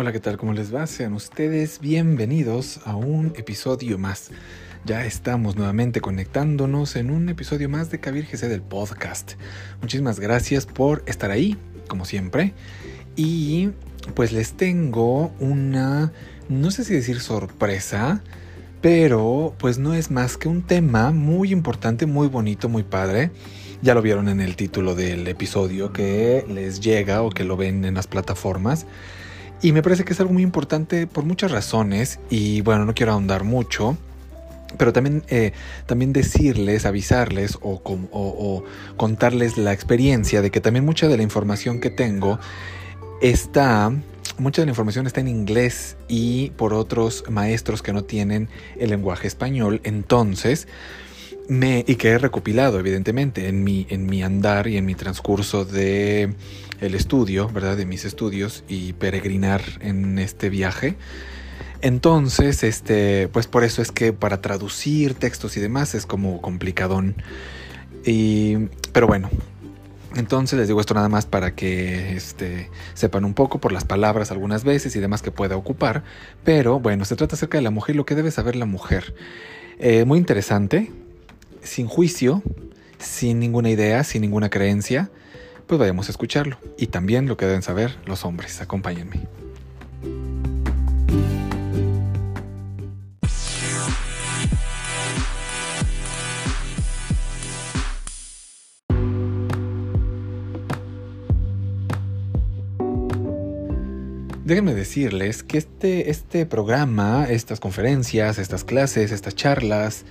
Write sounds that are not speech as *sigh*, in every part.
Hola, ¿qué tal? ¿Cómo les va? Sean ustedes bienvenidos a un episodio más. Ya estamos nuevamente conectándonos en un episodio más de Kabir GC del podcast. Muchísimas gracias por estar ahí, como siempre. Y pues les tengo una, no sé si decir sorpresa, pero pues no es más que un tema muy importante, muy bonito, muy padre. Ya lo vieron en el título del episodio que les llega o que lo ven en las plataformas. Y me parece que es algo muy importante por muchas razones y bueno, no quiero ahondar mucho. Pero también, eh, también decirles, avisarles o, o, contarles la experiencia de que también mucha de la información que tengo está, mucha de la información está en inglés y por otros maestros que no tienen el lenguaje español. Entonces, y que he recopilado evidentemente en mi, en mi andar y en mi transcurso de el estudio, ¿verdad? De mis estudios y peregrinar en este viaje. Entonces, este, pues por eso es que para traducir textos y demás es como complicadón. Y, pero bueno, entonces les digo esto nada más para que este, sepan un poco por las palabras algunas veces y demás que pueda ocupar. Pero bueno, se trata acerca de la mujer y lo que debe saber la mujer. Eh, muy interesante, sin juicio, sin ninguna idea, sin ninguna creencia pues vayamos a escucharlo. Y también lo que deben saber los hombres. Acompáñenme. Déjenme decirles que este, este programa, estas conferencias, estas clases, estas charlas,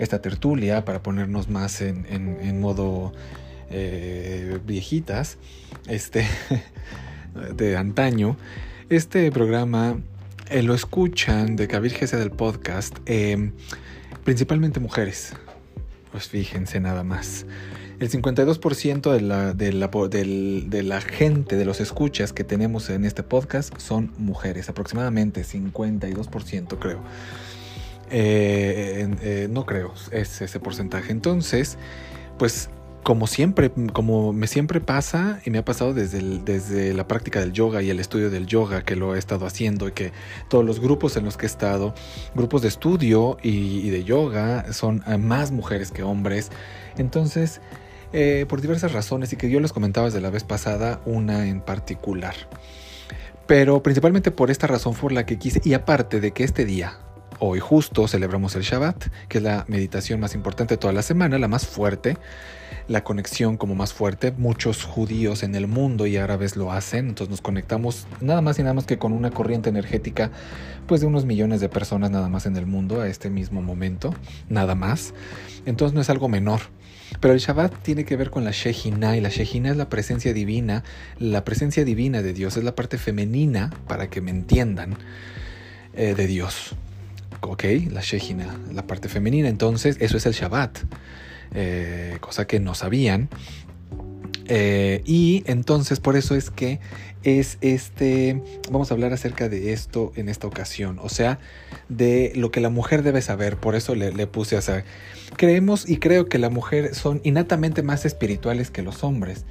esta tertulia, para ponernos más en, modo eh, viejitas, este, *laughs* de antaño, este programa eh, lo escuchan de Kabir del podcast, eh, principalmente mujeres. Pues fíjense nada más. El 52% de la, de, la, de la gente, de los escuchas que tenemos en este podcast son mujeres, aproximadamente 52% creo. No creo, es ese porcentaje. Entonces, pues como siempre, como me siempre pasa y me ha pasado desde, desde la práctica del yoga y el estudio del yoga que lo he estado haciendo y que todos los grupos en los que he estado, grupos de estudio y, de yoga, son eh, más mujeres que hombres. Entonces, eh, por diversas razones y que yo les comentaba desde la vez pasada, una en particular. Pero principalmente por esta razón fue la que quise, y aparte de que este día, hoy justo celebramos el Shabbat, que es la meditación más importante de toda la semana, la más fuerte, la conexión como más fuerte. Muchos judíos en el mundo y árabes lo hacen, entonces nos conectamos nada más y nada más que con una corriente energética pues de unos millones de personas nada más en el mundo a este mismo momento, nada más. Entonces no es algo menor. Pero el Shabbat tiene que ver con la Shejina y la Shejina es la presencia divina, la presencia divina de Dios, es la parte femenina, para que me entiendan, eh, de Dios ok, la Shejina, la parte femenina. Entonces, eso es el Shabbat, eh, cosa que no sabían. Eh, y entonces, por eso es que es este, vamos a hablar acerca de esto en esta ocasión, o sea, de lo que la mujer debe saber, por eso le, puse a saber. Creemos y creo que la mujer son innatamente más espirituales que los hombres,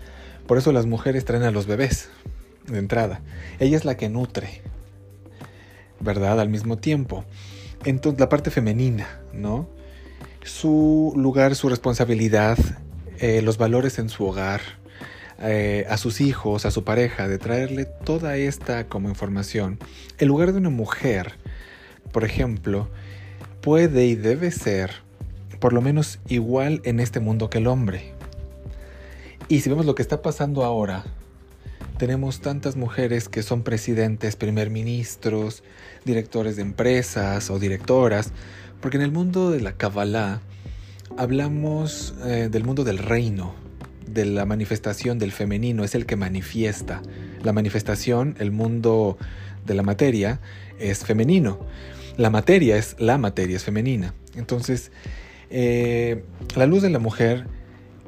por eso las mujeres traen a los bebés de entrada. Ella es la que nutre, ¿verdad? Al mismo tiempo. Entonces, la parte femenina, ¿no? Su lugar, su responsabilidad, eh, los valores en su hogar, eh, a sus hijos, a su pareja, de traerle toda esta como información. El lugar de una mujer, por ejemplo, puede y debe ser por lo menos igual en este mundo que el hombre. Y si vemos lo que está pasando ahora, tenemos tantas mujeres que son presidentes, primer ministros, directores de empresas o directoras, porque en el mundo de la Kabbalah hablamos eh, del mundo del reino, de la manifestación del femenino, es el que manifiesta. La manifestación, el mundo de la materia, es femenino. La materia es la materia, es femenina. Entonces, eh, la luz de la mujer,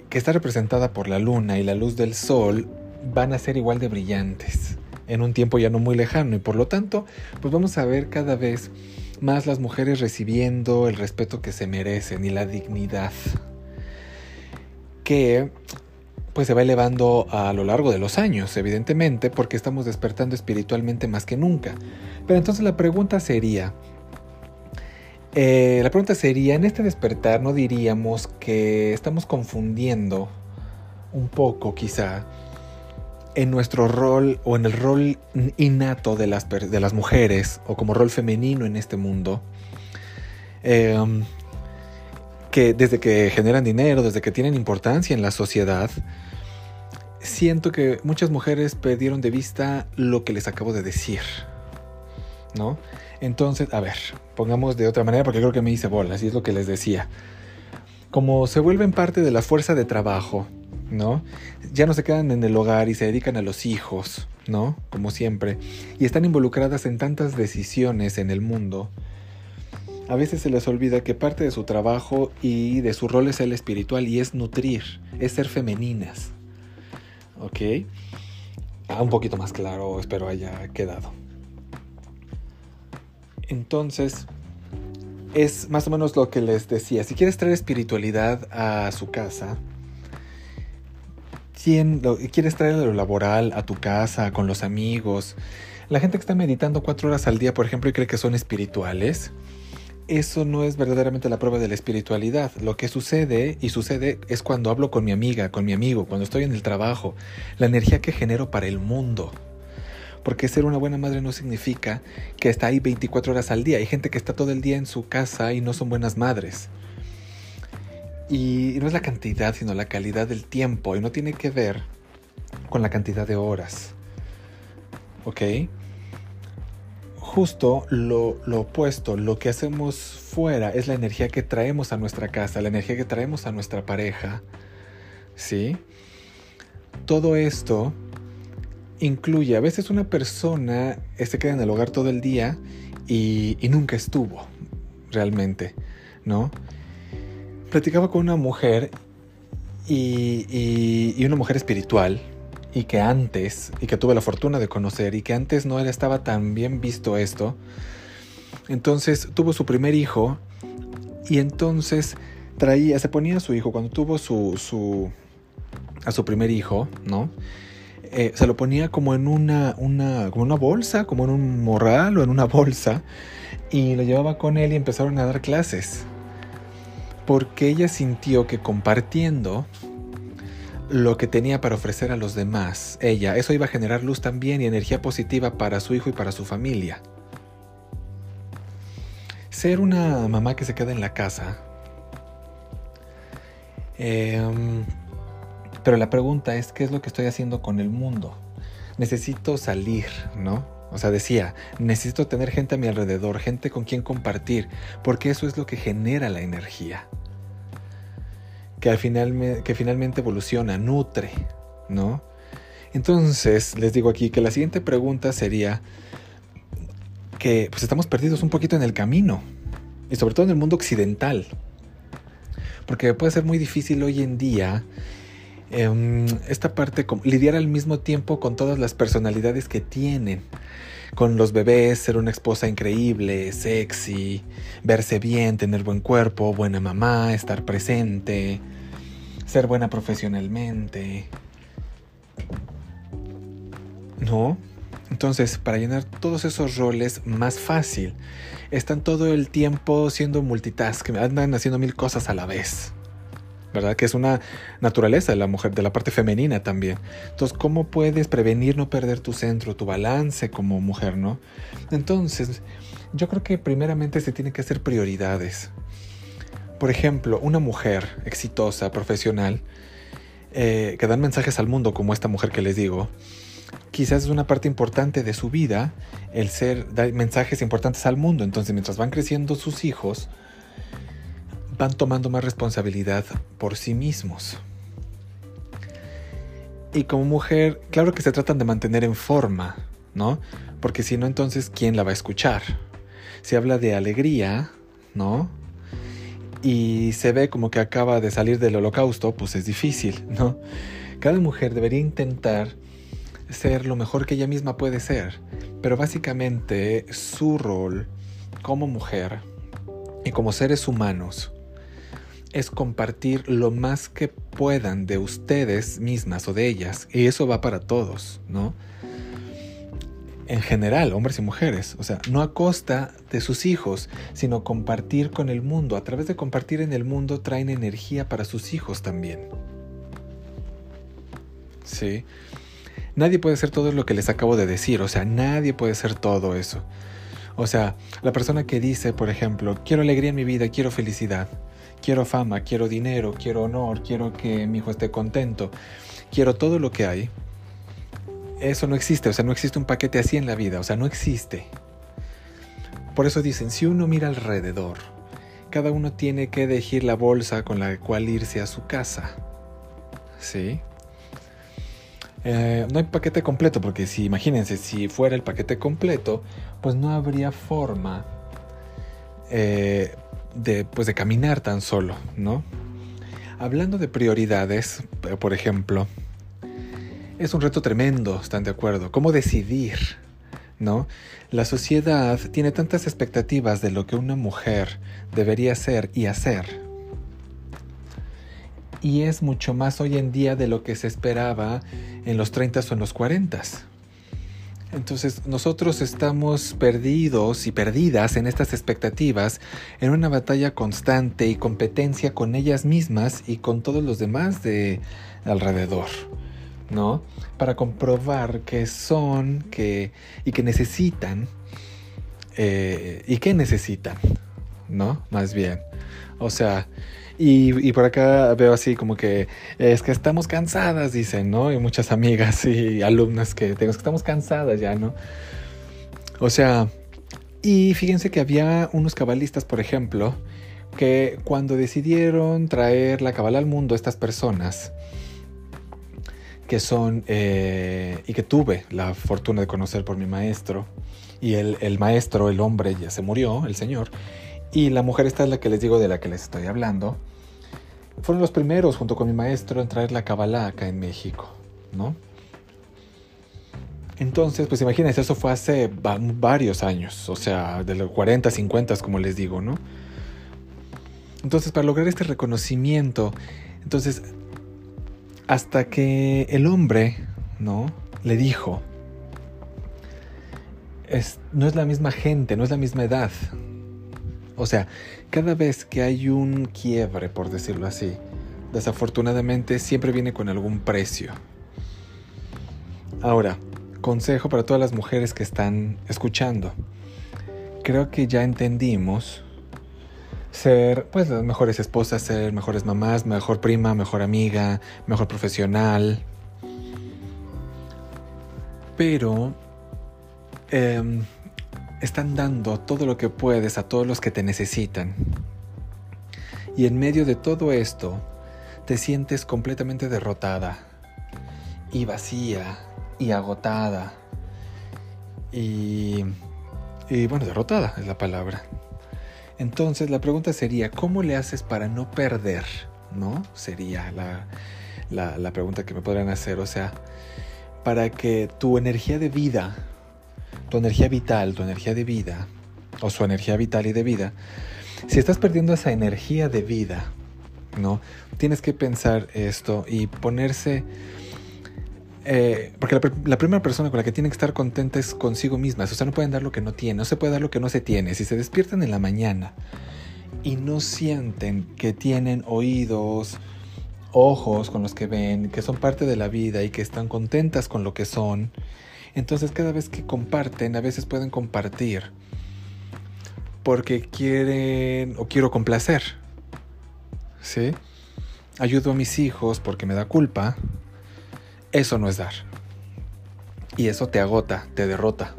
que está representada por la luna y la luz del sol, van a ser igual de brillantes en un tiempo ya no muy lejano y por lo tanto pues vamos a ver cada vez más las mujeres recibiendo el respeto que se merecen y la dignidad que pues se va elevando a lo largo de los años, evidentemente, porque estamos despertando espiritualmente más que nunca. Pero entonces la pregunta sería, eh, la pregunta sería, en este despertar no diríamos que estamos confundiendo un poco quizá en nuestro rol o en el rol innato de las, de las mujeres o como rol femenino en este mundo, em, que desde que generan dinero, desde que tienen importancia en la sociedad, siento que muchas mujeres perdieron de vista lo que les acabo de decir, ¿no? Entonces, a ver, pongamos de otra manera porque creo que me hice bolas y es lo que les decía. Como se vuelven parte de la fuerza de trabajo, ¿no? Ya no se quedan en el hogar y se dedican a los hijos, ¿no? Como siempre. Y están involucradas en tantas decisiones en el mundo. A veces se les olvida que parte de su trabajo y de su rol es el espiritual y es nutrir, es ser femeninas. ¿Ok? Ah, un poquito más claro, espero haya quedado. Entonces, es más o menos lo que les decía. Si quieres traer espiritualidad a su casa, quieres traer lo laboral a tu casa, con los amigos, la gente que está meditando cuatro horas al día, por ejemplo, y cree que son espirituales, eso no es verdaderamente la prueba de la espiritualidad. Lo que sucede, y sucede, es cuando hablo con mi amiga, con mi amigo, cuando estoy en el trabajo, la energía que genero para el mundo. Porque ser una buena madre no significa que está ahí 24 horas al día. Hay gente que está todo el día en su casa y no son buenas madres. Y no es la cantidad, sino la calidad del tiempo. Y no tiene que ver con la cantidad de horas. ¿Ok? Justo lo, opuesto, lo que hacemos fuera es la energía que traemos a nuestra casa, la energía que traemos a nuestra pareja. ¿Sí? Todo esto incluye, a veces una persona se queda en el hogar todo el día y, y nunca estuvo realmente, ¿no? Platicaba con una mujer y, una mujer espiritual y que antes, y que tuve la fortuna de conocer, y que antes no estaba tan bien visto esto. Entonces tuvo su primer hijo y entonces traía, se ponía a su hijo cuando tuvo su, su a su primer hijo, ¿no? Eh, se lo ponía como en una, una, como una bolsa, como en un morral o en una bolsa, y lo llevaba con él y empezaron a dar clases porque ella sintió que compartiendo lo que tenía para ofrecer a los demás, ella, eso iba a generar luz también y energía positiva para su hijo y para su familia. Ser una mamá que se queda en la casa. Em, pero la pregunta es, ¿qué es lo que estoy haciendo con el mundo? Necesito salir, ¿no? O sea, decía, necesito tener gente a mi alrededor, gente con quien compartir, porque eso es lo que genera la energía. Que al final que finalmente evoluciona, nutre, ¿no? Entonces, les digo aquí que la siguiente pregunta sería que pues estamos perdidos un poquito en el camino, y sobre todo en el mundo occidental. Porque puede ser muy difícil hoy en día Em, esta parte, lidiar al mismo tiempo con todas las personalidades que tienen. Con los bebés, ser una esposa increíble, sexy, verse bien, tener buen cuerpo, buena mamá, estar presente, ser buena profesionalmente. ¿No? Entonces, para llenar todos esos roles más fácil, están todo el tiempo siendo multitask, andan haciendo mil cosas a la vez. ¿Verdad? Que es una naturaleza de la mujer, de la parte femenina también. Entonces, ¿cómo puedes prevenir no perder tu centro, tu balance como mujer, no? Entonces, yo creo que primeramente se tienen que hacer prioridades. Por ejemplo, una mujer exitosa, profesional, eh, que dan mensajes al mundo como esta mujer que les digo, quizás es una parte importante de su vida el ser, dar mensajes importantes al mundo. Entonces, mientras van creciendo sus hijos, van tomando más responsabilidad por sí mismos. Y como mujer, claro que se tratan de mantener en forma, ¿no? Porque si no, entonces, ¿quién la va a escuchar? Se habla de alegría, ¿no? Y se ve como que acaba de salir del holocausto, pues es difícil, ¿no? Cada mujer debería intentar ser lo mejor que ella misma puede ser, pero básicamente su rol como mujer y como seres humanos es compartir lo más que puedan de ustedes mismas o de ellas. Y eso va para todos, ¿no? En general, hombres y mujeres. O sea, no a costa de sus hijos, sino compartir con el mundo. A través de compartir en el mundo traen energía para sus hijos también. Sí. Nadie puede ser todo lo que les acabo de decir. O sea, nadie puede ser todo eso. O sea, la persona que dice, por ejemplo, quiero alegría en mi vida, quiero felicidad quiero fama, quiero dinero, quiero honor, quiero que mi hijo esté contento, quiero todo lo que hay. Eso no existe, o sea, no existe un paquete así en la vida, o sea, no existe. Por eso dicen, si uno mira alrededor, cada uno tiene que elegir la bolsa con la cual irse a su casa. ¿Sí? Eh, no hay paquete completo, porque si imagínense, si fuera el paquete completo, pues no habría forma eh, de, pues de caminar tan solo, ¿no? Hablando de prioridades, por ejemplo, es un reto tremendo, ¿están de acuerdo? ¿Cómo decidir? ¿No? La sociedad tiene tantas expectativas de lo que una mujer debería ser y hacer. Y es mucho más hoy en día de lo que se esperaba en los 30 o en los 40. Entonces nosotros estamos perdidos y perdidas en estas expectativas, en una batalla constante y competencia con ellas mismas y con todos los demás de alrededor, ¿no? Para comprobar que son que, y que necesitan, eh, y que necesitan, ¿no? Más bien. O sea, y, por acá veo así como que es que estamos cansadas, dicen, ¿no? Y muchas amigas y alumnas que tengo que estamos cansadas ya, ¿no? O sea, y fíjense que había unos cabalistas, por ejemplo, que cuando decidieron traer la cabala al mundo, estas personas, que son, eh, y que tuve la fortuna de conocer por mi maestro, y el, el maestro, el hombre, ya se murió, el señor, y la mujer esta es la que les digo de la que les estoy hablando, fueron los primeros, junto con mi maestro, en traer la Kabbalah acá en México, ¿no? Entonces, pues imagínense, eso fue hace varios años, o sea, de los 40, 50, como les digo, ¿no? Entonces, para lograr este reconocimiento, entonces, hasta que el hombre, ¿no? Le dijo, es, no es la misma gente, no es la misma edad, o sea, cada vez que hay un quiebre, por decirlo así, desafortunadamente siempre viene con algún precio. Ahora, consejo para todas las mujeres que están escuchando. Creo que ya entendimos ser pues las mejores esposas, ser mejores mamás, mejor prima, mejor amiga, mejor profesional. Pero eh, están dando todo lo que puedes a todos los que te necesitan. Y en medio de todo esto, te sientes completamente derrotada y vacía y agotada. Y, y bueno, derrotada es la palabra. Entonces la pregunta sería, ¿cómo le haces para no perder? ¿No? Sería la, la, la pregunta que me podrían hacer. O sea, para que tu energía de vida tu energía vital, tu energía de vida, o su energía vital y de vida, si estás perdiendo esa energía de vida, ¿no? Tienes que pensar esto y ponerse... Eh, porque la, primera persona con la que tienen que estar contenta es consigo misma. O sea, no pueden dar lo que no tienen, no se puede dar lo que no se tiene. Si se despiertan en la mañana y no sienten que tienen oídos, ojos con los que ven, que son parte de la vida y que están contentas con lo que son, entonces cada vez que comparten, a veces pueden compartir porque quieren o quiero complacer. ¿Sí? Ayudo a mis hijos porque me da culpa. Eso no es dar. Y eso te agota, te derrota.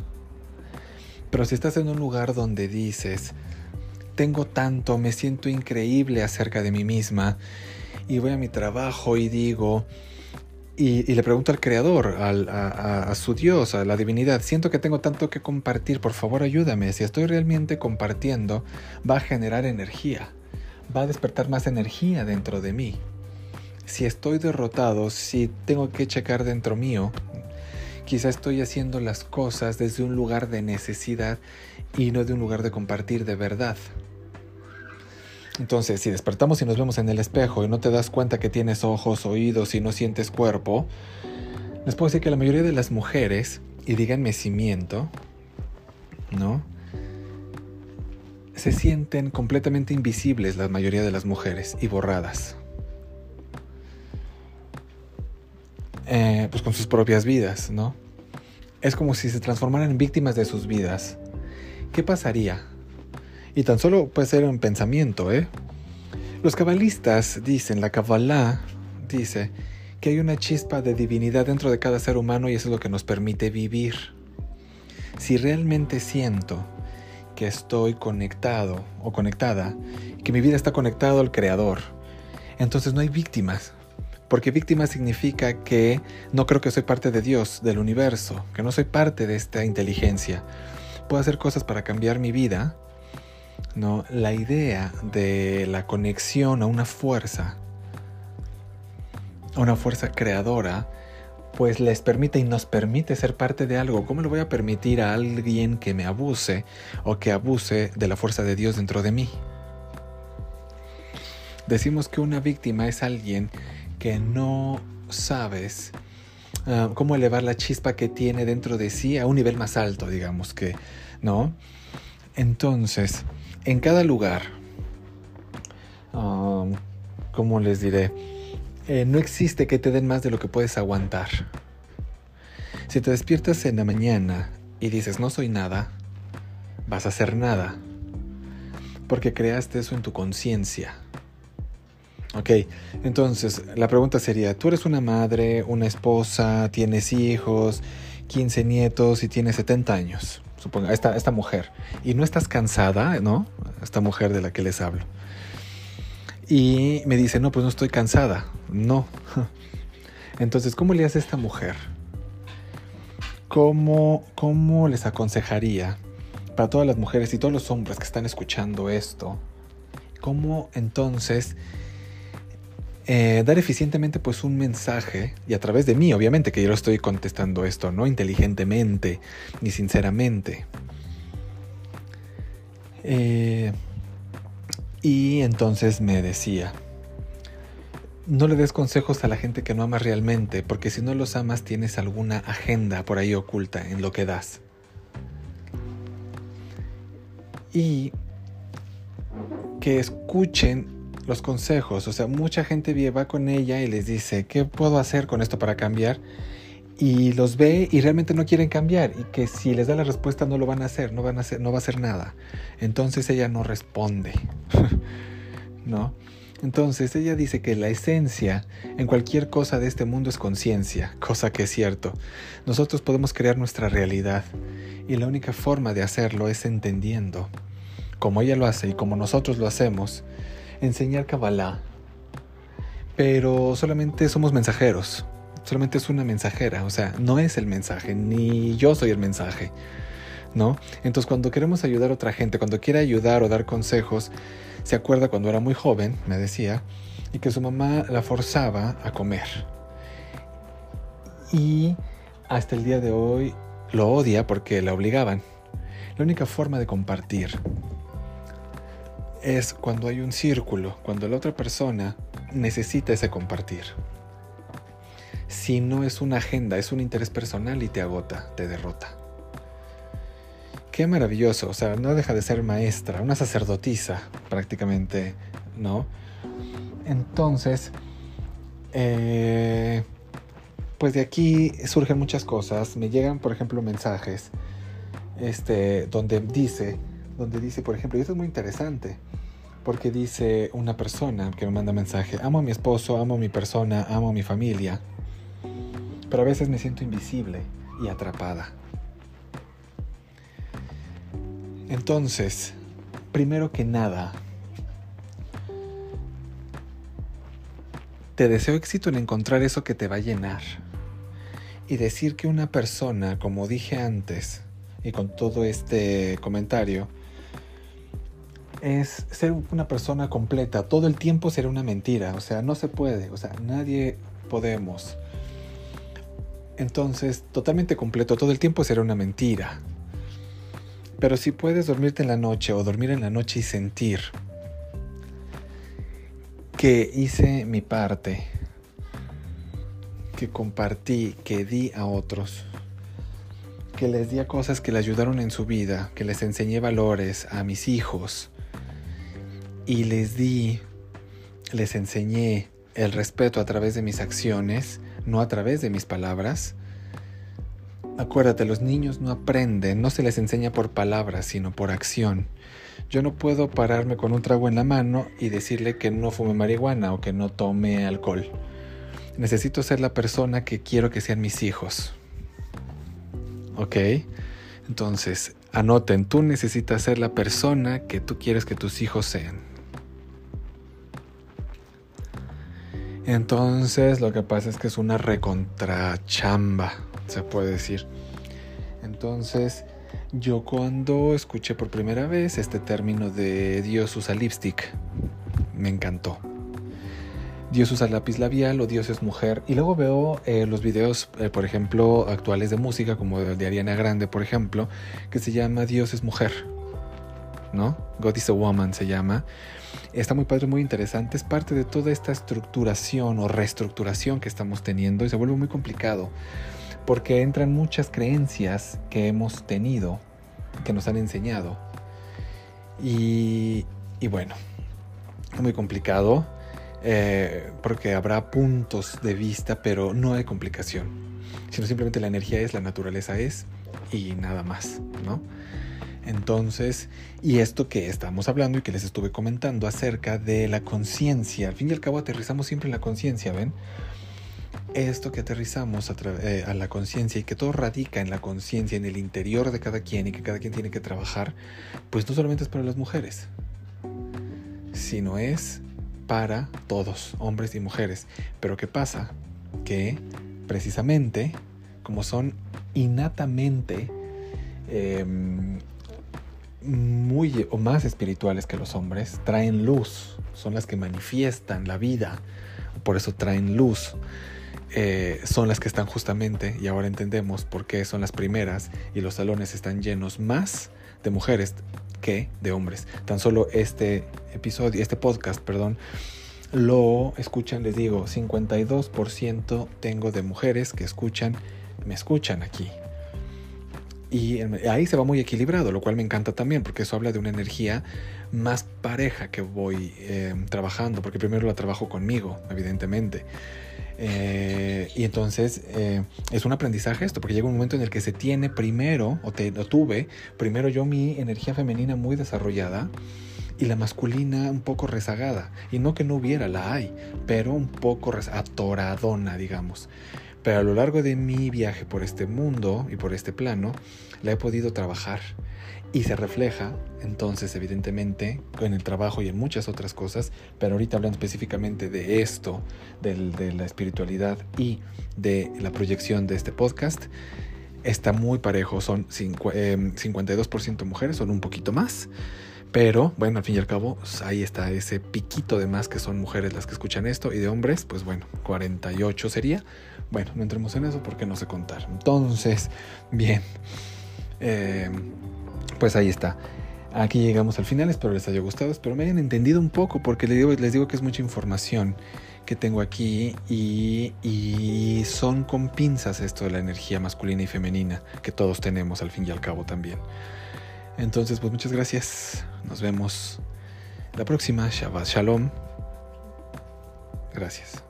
Pero si estás en un lugar donde dices, tengo tanto, me siento increíble acerca de mí misma, y voy a mi trabajo y digo, y, le pregunto al creador, a, su Dios, a la divinidad, siento que tengo tanto que compartir, por favor ayúdame. Si estoy realmente compartiendo, va a generar energía, va a despertar más energía dentro de mí. Si estoy derrotado, si tengo que checar dentro mío, quizá estoy haciendo las cosas desde un lugar de necesidad y no de un lugar de compartir de verdad. Entonces, si despertamos y nos vemos en el espejo y no te das cuenta que tienes ojos, oídos y no sientes cuerpo, les puedo decir que la mayoría de las mujeres, y díganme si miento, ¿no? Se sienten completamente invisibles la mayoría de las mujeres y borradas. Eh, pues con sus propias vidas, ¿no? Es como si se transformaran en víctimas de sus vidas. ¿Qué pasaría? Y tan solo puede ser un pensamiento, ¿eh? Los cabalistas dicen, la Kabbalah dice que hay una chispa de divinidad dentro de cada ser humano y eso es lo que nos permite vivir. Si realmente siento que estoy conectado o conectada, que mi vida está conectada al Creador, entonces no hay víctimas, porque víctima significa que no creo que soy parte de Dios, del universo, que no soy parte de esta inteligencia. Puedo hacer cosas para cambiar mi vida. No, la idea de la conexión a una fuerza, a una fuerza creadora, pues les permite y nos permite ser parte de algo. ¿Cómo le voy a permitir a alguien que me abuse o que abuse de la fuerza de Dios dentro de mí? Decimos que una víctima es alguien que no sabes ah, cómo elevar la chispa que tiene dentro de sí a un nivel más alto, digamos que, ¿no? Entonces, en cada lugar, ah, ¿cómo les diré? Eh, no existe que te den más de lo que puedes aguantar. Si te despiertas en la mañana y dices no soy nada, vas a hacer nada. Porque creaste eso en tu conciencia. Ok, entonces la pregunta sería, tú eres una madre, una esposa, tienes hijos, 15 nietos y tienes 70 años, suponga, esta, esta mujer, y no estás cansada, ¿no? Esta mujer de la que les hablo. Y me dice, no, pues no estoy cansada, no. *laughs* Entonces, ¿cómo le hace esta mujer? ¿Cómo, ¿Cómo les aconsejaría para todas las mujeres y todos los hombres que están escuchando esto? ¿Cómo entonces eh, dar eficientemente pues un mensaje y a través de mí obviamente que yo lo estoy contestando esto no inteligentemente ni sinceramente. Eh, y entonces me decía no le des consejos a la gente que no amas realmente porque si no los amas tienes alguna agenda por ahí oculta en lo que das y que escuchen los consejos. O sea, mucha gente va con ella y les dice, ¿qué puedo hacer con esto para cambiar? Y los ve y realmente no quieren cambiar y que si les da la respuesta no lo van a hacer, no van a no va a hacer nada. Entonces ella no responde. *laughs* ¿No? Entonces ella dice que la esencia en cualquier cosa de este mundo es conciencia, cosa que es cierto. Nosotros podemos crear nuestra realidad y la única forma de hacerlo es entendiendo. Como ella lo hace y como nosotros lo hacemos, enseñar Kabbalah, pero solamente somos mensajeros, solamente es una mensajera, o sea, no es el mensaje, ni yo soy el mensaje, ¿no? Entonces cuando queremos ayudar a otra gente, cuando quiere ayudar o dar consejos, se acuerda cuando era muy joven, me decía, y que su mamá la forzaba a comer. Y hasta el día de hoy lo odia porque la obligaban. La única forma de compartir es cuando hay un círculo, cuando la otra persona necesita ese compartir. Si no es una agenda, es un interés personal y te agota, te derrota. Qué maravilloso, o sea, no deja de ser maestra, una sacerdotisa prácticamente, ¿no? Entonces, eh, pues de aquí surgen muchas cosas. Me llegan, por ejemplo, mensajes este, donde dice donde dice, por ejemplo, y esto es muy interesante, porque dice una persona que me manda mensaje, amo a mi esposo, amo a mi persona, amo a mi familia, pero a veces me siento invisible y atrapada. Entonces, primero que nada, te deseo éxito en encontrar eso que te va a llenar. Y decir que una persona, como dije antes, y con todo este comentario, es ser una persona completa. Todo el tiempo será una mentira. O sea, no se puede. O sea, nadie podemos. Entonces, totalmente completo, todo el tiempo será una mentira. Pero si puedes dormirte en la noche o dormir en la noche y sentir que hice mi parte, que compartí, que di a otros, que les di a cosas que les ayudaron en su vida, que les enseñé valores a mis hijos y les di, les enseñé el respeto a través de mis acciones, no a través de mis palabras. Acuérdate, los niños no aprenden, no se les enseña por palabras, sino por acción. Yo no puedo pararme con un trago en la mano y decirle que no fume marihuana o que no tome alcohol. Necesito ser la persona que quiero que sean mis hijos. ¿Ok? Entonces, anoten, tú necesitas ser la persona que tú quieres que tus hijos sean. Entonces lo que pasa es que es una recontrachamba, se puede decir. Entonces yo cuando escuché por primera vez este término de Dios usa lipstick, me encantó. Dios usa lápiz labial o Dios es mujer. Y luego veo eh, los videos, eh, por ejemplo, actuales de música, como de Ariana Grande, por ejemplo, que se llama Dios es mujer. ¿No? God is a woman se llama. Está muy padre, muy interesante. Es parte de toda esta estructuración o reestructuración que estamos teniendo y se vuelve muy complicado porque entran muchas creencias que hemos tenido, que nos han enseñado. Y, bueno, es muy complicado eh, porque habrá puntos de vista, pero no hay complicación. Sino simplemente la energía es, la naturaleza es y nada más, ¿no? Entonces, y esto que estamos hablando y que les estuve comentando acerca de la conciencia, al fin y al cabo aterrizamos siempre en la conciencia, ¿ven? Esto que aterrizamos a, eh, a la conciencia y que todo radica en la conciencia, en el interior de cada quien y que cada quien tiene que trabajar, pues no solamente es para las mujeres, sino es para todos, hombres y mujeres. Pero ¿qué pasa? Que precisamente, como son innatamente eh, muy o más espirituales que los hombres, traen luz, son las que manifiestan la vida, por eso traen luz. Eh, son las que están justamente, y ahora entendemos por qué son las primeras, y los salones están llenos más de mujeres que de hombres. Tan solo este episodio, este podcast, perdón, lo escuchan, les digo, 52% tengo de mujeres que escuchan, me escuchan aquí. Y ahí se va muy equilibrado, lo cual me encanta también, porque eso habla de una energía más pareja que voy eh, trabajando, porque primero la trabajo conmigo, evidentemente. Eh, y entonces eh, es un aprendizaje esto, porque llega un momento en el que se tiene primero, o, te, tuve, primero yo mi energía femenina muy desarrollada y la masculina un poco rezagada. Y no que no hubiera, la hay, pero un poco atoradona, digamos. Pero a lo largo de mi viaje por este mundo y por este plano, la he podido trabajar y se refleja entonces evidentemente en el trabajo y en muchas otras cosas, pero ahorita hablando específicamente de esto, de la espiritualidad y de la proyección de este podcast, está muy parejo, son 52% em, mujeres, son un poquito más, pero bueno, al fin y al cabo, pues, ahí está ese piquito de más que son mujeres las que escuchan esto y de hombres, pues bueno, 48 sería. Bueno, no entremos en eso porque no sé contar. Entonces, bien, eh, pues ahí está. Aquí llegamos al final, espero les haya gustado, espero me hayan entendido un poco porque les digo, les digo que es mucha información que tengo aquí y, y son con pinzas esto de la energía masculina y femenina que todos tenemos al fin y al cabo también. Entonces, pues muchas gracias. Nos vemos la próxima. Shabbat Shalom. Gracias.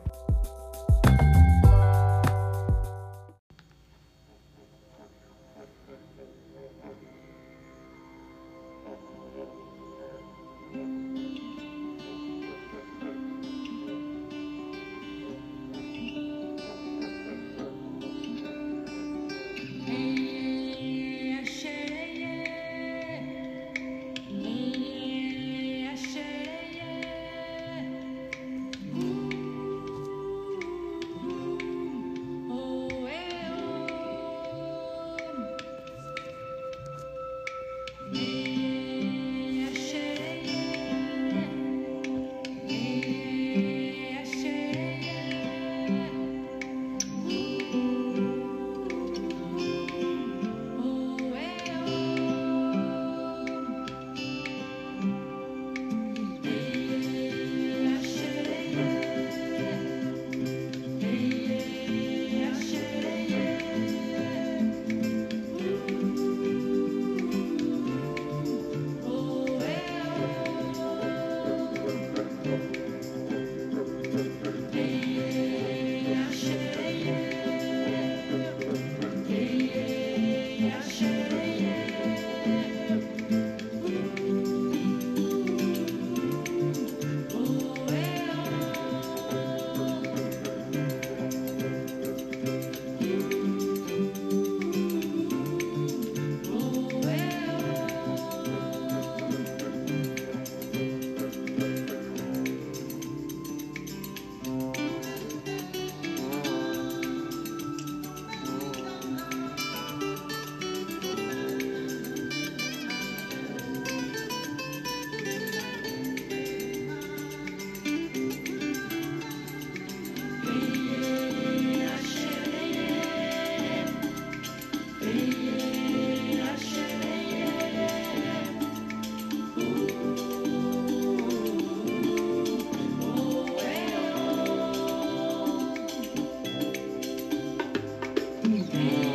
Mm.